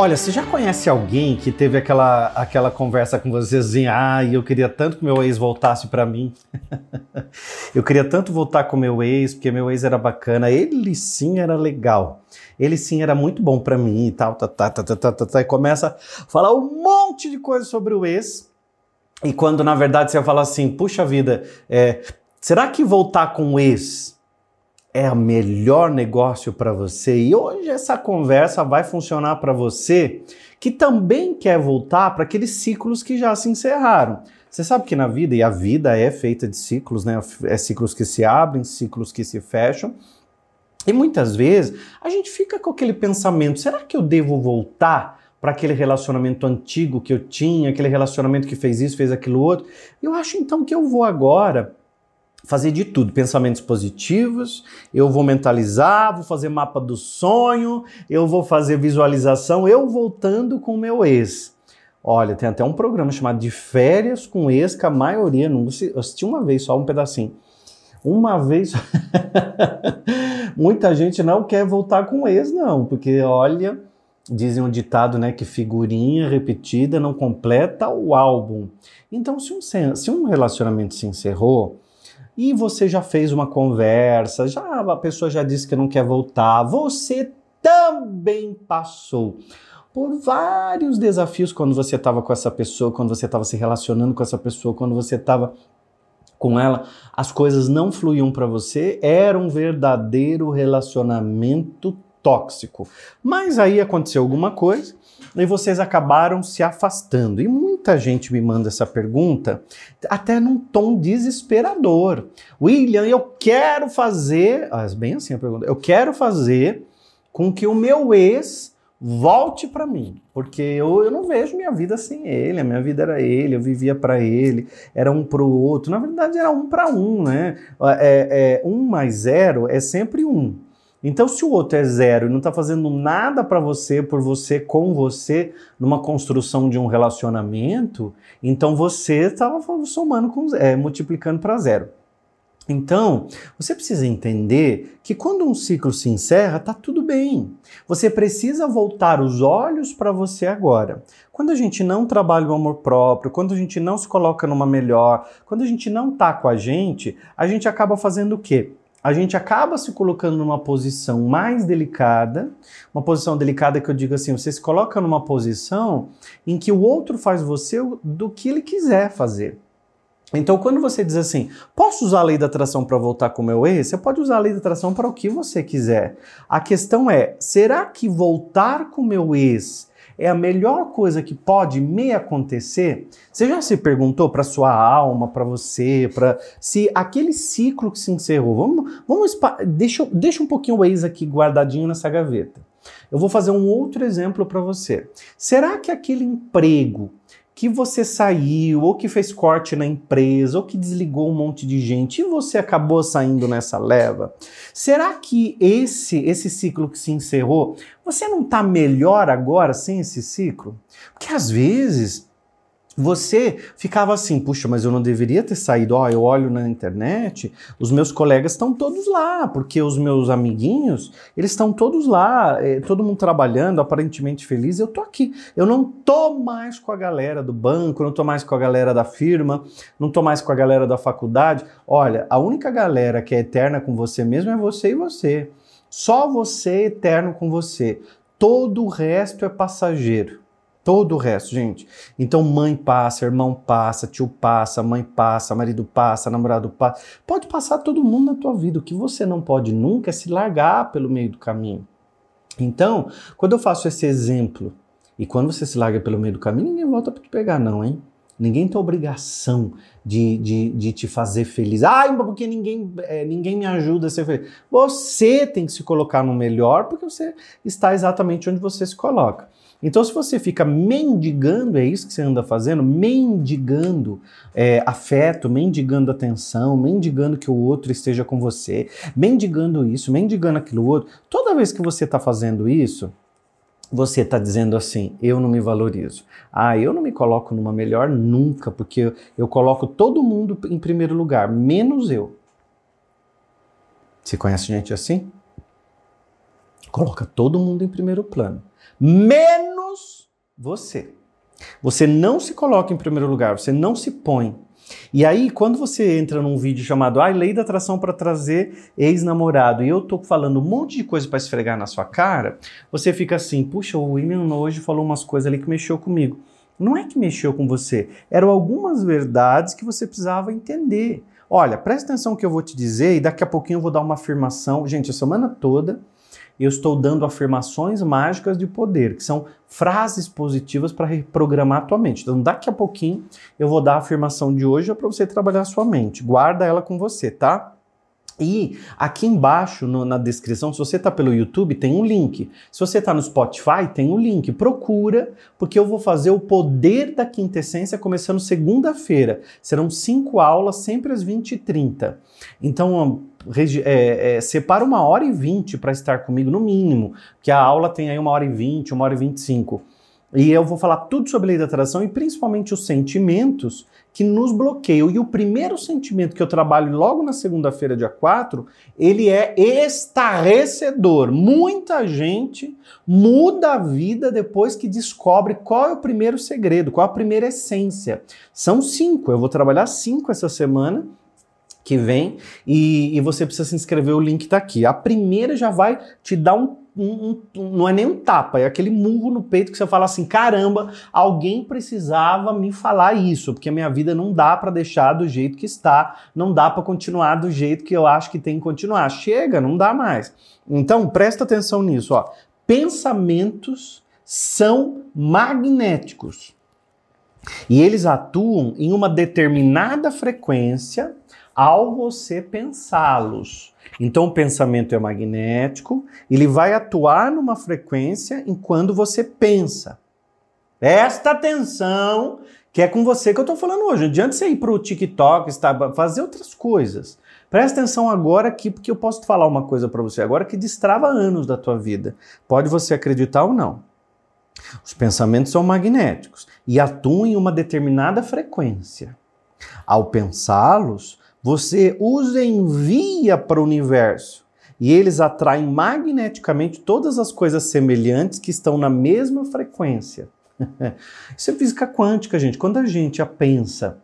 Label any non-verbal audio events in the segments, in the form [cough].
Olha, você já conhece alguém que teve aquela, aquela conversa com você assim, ah, eu queria tanto que meu ex voltasse para mim. [laughs] eu queria tanto voltar com meu ex, porque meu ex era bacana. Ele sim era legal. Ele sim era muito bom para mim e tal, tá, tá, tá, tá, tá, tá, tá, e começa a falar um monte de coisa sobre o ex. E quando na verdade você fala assim, puxa vida, é, será que voltar com o ex é o melhor negócio para você e hoje essa conversa vai funcionar para você que também quer voltar para aqueles ciclos que já se encerraram. Você sabe que na vida, e a vida é feita de ciclos, né? É ciclos que se abrem, ciclos que se fecham. E muitas vezes a gente fica com aquele pensamento: será que eu devo voltar para aquele relacionamento antigo que eu tinha, aquele relacionamento que fez isso, fez aquilo outro? Eu acho então que eu vou agora fazer de tudo, pensamentos positivos, eu vou mentalizar, vou fazer mapa do sonho, eu vou fazer visualização, eu voltando com o meu ex. Olha, tem até um programa chamado de férias com ex, que a maioria, não assisti uma vez só um pedacinho. Uma vez. [laughs] Muita gente não quer voltar com ex, não, porque olha, dizem um ditado, né, que figurinha repetida não completa o álbum. Então, se um, se um relacionamento se encerrou, e você já fez uma conversa, já a pessoa já disse que não quer voltar, você também passou por vários desafios quando você estava com essa pessoa, quando você estava se relacionando com essa pessoa, quando você estava com ela, as coisas não fluíam para você, era um verdadeiro relacionamento tóxico. Mas aí aconteceu alguma coisa e vocês acabaram se afastando. E muita gente me manda essa pergunta, até num tom desesperador. William, eu quero fazer. Ah, é bem assim a pergunta. Eu quero fazer com que o meu ex volte para mim, porque eu, eu não vejo minha vida sem ele, a minha vida era ele, eu vivia para ele, era um para o outro, na verdade era um para um, né? É, é, um mais zero é sempre um. Então, se o outro é zero e não está fazendo nada para você, por você, com você, numa construção de um relacionamento, então você estava somando, com, é, multiplicando para zero. Então, você precisa entender que quando um ciclo se encerra, tá tudo bem. Você precisa voltar os olhos para você agora. Quando a gente não trabalha o amor próprio, quando a gente não se coloca numa melhor, quando a gente não tá com a gente, a gente acaba fazendo o quê? A gente acaba se colocando numa posição mais delicada, uma posição delicada que eu digo assim, você se coloca numa posição em que o outro faz você do que ele quiser fazer. Então, quando você diz assim, posso usar a lei da atração para voltar com o meu ex? Você pode usar a lei da atração para o que você quiser. A questão é, será que voltar com o meu ex é a melhor coisa que pode me acontecer? Você já se perguntou para sua alma, para você, para se aquele ciclo que se encerrou, vamos, vamos deixa, deixa um pouquinho o ex aqui guardadinho nessa gaveta. Eu vou fazer um outro exemplo para você. Será que aquele emprego que você saiu, ou que fez corte na empresa, ou que desligou um monte de gente e você acabou saindo nessa leva? Será que esse esse ciclo que se encerrou, você não está melhor agora sem esse ciclo? Porque às vezes você ficava assim, puxa, mas eu não deveria ter saído. Ó, eu olho na internet, os meus colegas estão todos lá, porque os meus amiguinhos, eles estão todos lá, é, todo mundo trabalhando, aparentemente feliz. Eu tô aqui. Eu não tô mais com a galera do banco, não tô mais com a galera da firma, não tô mais com a galera da faculdade. Olha, a única galera que é eterna com você mesmo é você e você. Só você é eterno com você. Todo o resto é passageiro. Todo o resto, gente. Então, mãe passa, irmão passa, tio passa, mãe passa, marido passa, namorado passa. Pode passar todo mundo na tua vida. O que você não pode nunca é se largar pelo meio do caminho. Então, quando eu faço esse exemplo, e quando você se larga pelo meio do caminho, ninguém volta para te pegar, não, hein? Ninguém tem obrigação de, de, de te fazer feliz. Ah, porque ninguém, é, ninguém me ajuda a ser feliz. Você tem que se colocar no melhor porque você está exatamente onde você se coloca. Então, se você fica mendigando, é isso que você anda fazendo, mendigando é, afeto, mendigando atenção, mendigando que o outro esteja com você, mendigando isso, mendigando aquilo outro, toda vez que você está fazendo isso, você está dizendo assim: eu não me valorizo. Ah, eu não me coloco numa melhor nunca, porque eu, eu coloco todo mundo em primeiro lugar, menos eu. Você conhece gente assim? Coloca todo mundo em primeiro plano, menos você. Você não se coloca em primeiro lugar, você não se põe. E aí, quando você entra num vídeo chamado ah, Lei da Atração para trazer ex-namorado, e eu tô falando um monte de coisa para esfregar na sua cara, você fica assim, puxa, o William hoje falou umas coisas ali que mexeu comigo. Não é que mexeu com você, eram algumas verdades que você precisava entender. Olha, presta atenção no que eu vou te dizer e daqui a pouquinho eu vou dar uma afirmação. Gente, a semana toda eu estou dando afirmações mágicas de poder, que são frases positivas para reprogramar a tua mente. Então, daqui a pouquinho eu vou dar a afirmação de hoje para você trabalhar a sua mente. Guarda ela com você, tá? E aqui embaixo no, na descrição, se você está pelo YouTube, tem um link. Se você está no Spotify, tem um link. Procura, porque eu vou fazer o poder da quintessência começando segunda-feira. Serão cinco aulas, sempre às 20h30. Então, é, é, separa uma hora e vinte para estar comigo, no mínimo, que a aula tem aí uma hora e vinte, uma hora e vinte e cinco. E eu vou falar tudo sobre a lei da atração e principalmente os sentimentos que nos bloqueiam. E o primeiro sentimento que eu trabalho logo na segunda-feira, dia 4, ele é estarrecedor. Muita gente muda a vida depois que descobre qual é o primeiro segredo, qual a primeira essência. São cinco, eu vou trabalhar cinco essa semana que vem e, e, você precisa se inscrever, o link está aqui. A primeira já vai te dar um, um, um, não é nem um tapa, é aquele murro no peito que você fala assim, caramba, alguém precisava me falar isso, porque a minha vida não dá para deixar do jeito que está, não dá para continuar do jeito que eu acho que tem que continuar. Chega, não dá mais. Então, presta atenção nisso, ó. Pensamentos são magnéticos. E eles atuam em uma determinada frequência ao você pensá-los. Então o pensamento é magnético, ele vai atuar numa frequência enquanto você pensa. Presta atenção, que é com você que eu estou falando hoje. Não adianta você ir para o TikTok, fazer outras coisas. Presta atenção agora aqui, porque eu posso falar uma coisa para você agora que destrava anos da tua vida. Pode você acreditar ou não. Os pensamentos são magnéticos e atuam em uma determinada frequência. Ao pensá-los, você os envia para o universo e eles atraem magneticamente todas as coisas semelhantes que estão na mesma frequência. [laughs] Isso é física quântica, gente. Quando a gente a pensa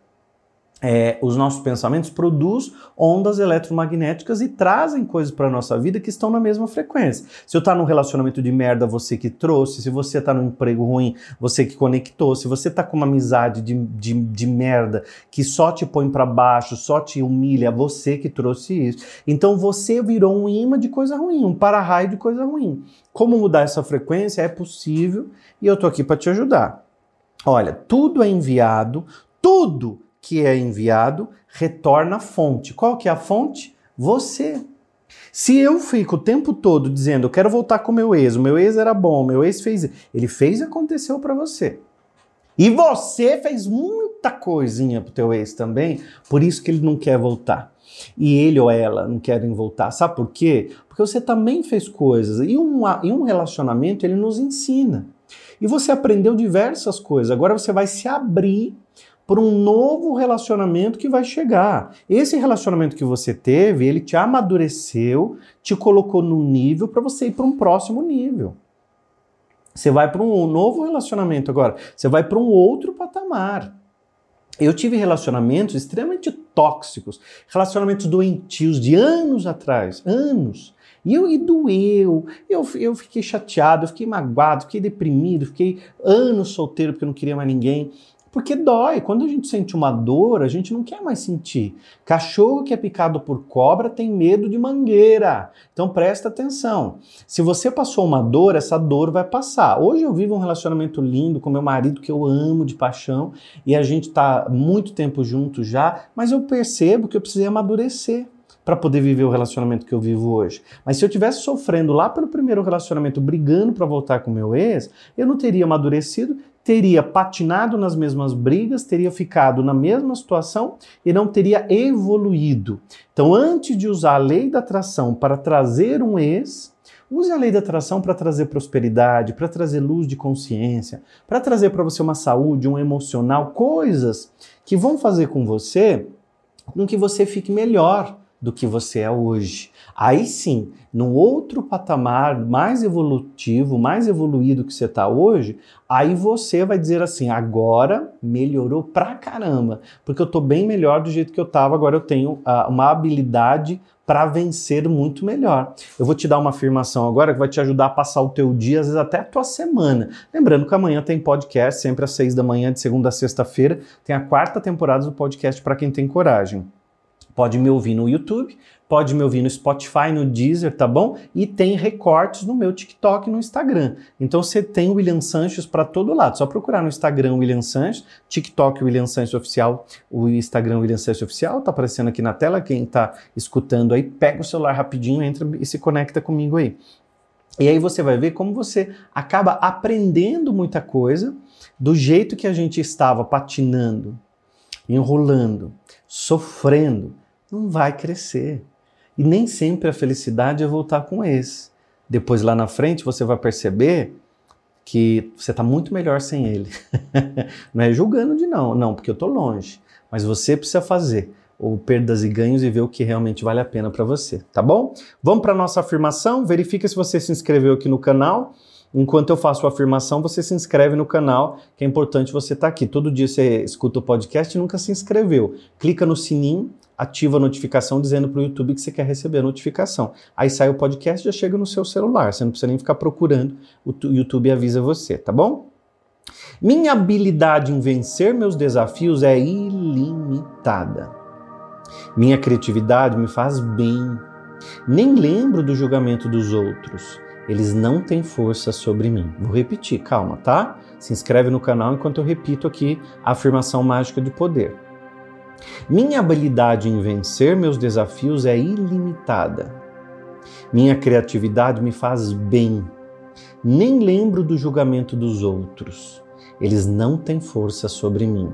é, os nossos pensamentos produzem ondas eletromagnéticas e trazem coisas para a nossa vida que estão na mesma frequência. Se eu estou tá num relacionamento de merda, você que trouxe. Se você está num emprego ruim, você que conectou. Se você está com uma amizade de, de, de merda que só te põe para baixo, só te humilha, você que trouxe isso. Então você virou um imã de coisa ruim, um para-raio de coisa ruim. Como mudar essa frequência? É possível e eu estou aqui para te ajudar. Olha, tudo é enviado, tudo que é enviado retorna à fonte. Qual que é a fonte? Você. Se eu fico o tempo todo dizendo, eu quero voltar com meu ex, o meu ex era bom, meu ex fez, ele fez e aconteceu para você. E você fez muita coisinha pro teu ex também, por isso que ele não quer voltar. E ele ou ela não querem voltar. Sabe por quê? Porque você também fez coisas. E um, e um relacionamento, ele nos ensina. E você aprendeu diversas coisas. Agora você vai se abrir para um novo relacionamento que vai chegar. Esse relacionamento que você teve, ele te amadureceu, te colocou num nível para você ir para um próximo nível. Você vai para um novo relacionamento agora, você vai para um outro patamar. Eu tive relacionamentos extremamente tóxicos, relacionamentos doentios de anos atrás, anos. E, eu, e doeu, eu, eu fiquei chateado, eu fiquei magoado, fiquei deprimido, fiquei anos solteiro porque eu não queria mais ninguém. Porque dói. Quando a gente sente uma dor, a gente não quer mais sentir. Cachorro que é picado por cobra tem medo de mangueira. Então presta atenção. Se você passou uma dor, essa dor vai passar. Hoje eu vivo um relacionamento lindo com meu marido que eu amo de paixão e a gente está muito tempo junto já, mas eu percebo que eu precisei amadurecer para poder viver o relacionamento que eu vivo hoje. Mas se eu tivesse sofrendo lá pelo primeiro relacionamento, brigando para voltar com meu ex, eu não teria amadurecido teria patinado nas mesmas brigas, teria ficado na mesma situação e não teria evoluído. Então, antes de usar a lei da atração para trazer um ex, use a lei da atração para trazer prosperidade, para trazer luz de consciência, para trazer para você uma saúde, um emocional, coisas que vão fazer com você com que você fique melhor do que você é hoje. Aí sim, no outro patamar mais evolutivo, mais evoluído que você está hoje, aí você vai dizer assim: agora melhorou pra caramba, porque eu estou bem melhor do jeito que eu estava, agora eu tenho uh, uma habilidade para vencer muito melhor. Eu vou te dar uma afirmação agora que vai te ajudar a passar o teu dia, às vezes até a tua semana. Lembrando que amanhã tem podcast, sempre às seis da manhã, de segunda a sexta-feira, tem a quarta temporada do podcast para quem tem coragem. Pode me ouvir no YouTube, pode me ouvir no Spotify, no Deezer, tá bom? E tem recortes no meu TikTok e no Instagram. Então você tem William Sanches para todo lado. Só procurar no Instagram William Sanches, TikTok William Sanches Oficial, o Instagram William Sanches Oficial, tá aparecendo aqui na tela. Quem tá escutando aí, pega o celular rapidinho, entra e se conecta comigo aí. E aí você vai ver como você acaba aprendendo muita coisa do jeito que a gente estava patinando, enrolando, sofrendo não vai crescer. E nem sempre a felicidade é voltar com esse. Depois lá na frente você vai perceber que você está muito melhor sem ele. [laughs] não é julgando de não, não, porque eu estou longe. Mas você precisa fazer ou perdas e ganhos e ver o que realmente vale a pena para você, tá bom? Vamos para nossa afirmação. Verifica se você se inscreveu aqui no canal. Enquanto eu faço a afirmação, você se inscreve no canal, que é importante você estar tá aqui. Todo dia você escuta o podcast e nunca se inscreveu. Clica no sininho ativa a notificação dizendo para o YouTube que você quer receber a notificação. Aí sai o podcast já chega no seu celular, você não precisa nem ficar procurando, o YouTube avisa você, tá bom? Minha habilidade em vencer meus desafios é ilimitada. Minha criatividade me faz bem. Nem lembro do julgamento dos outros. Eles não têm força sobre mim. Vou repetir, calma, tá? Se inscreve no canal enquanto eu repito aqui a afirmação mágica de poder. Minha habilidade em vencer meus desafios é ilimitada. Minha criatividade me faz bem. Nem lembro do julgamento dos outros. Eles não têm força sobre mim.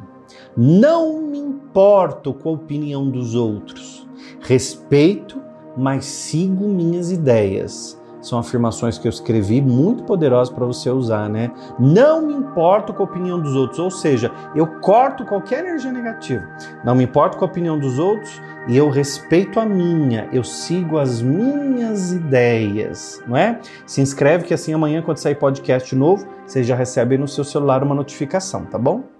Não me importo com a opinião dos outros. Respeito, mas sigo minhas ideias são afirmações que eu escrevi muito poderosas para você usar, né? Não me importo com a opinião dos outros, ou seja, eu corto qualquer energia negativa. Não me importo com a opinião dos outros e eu respeito a minha, eu sigo as minhas ideias, não é? Se inscreve que assim amanhã quando sair podcast novo, você já recebe no seu celular uma notificação, tá bom?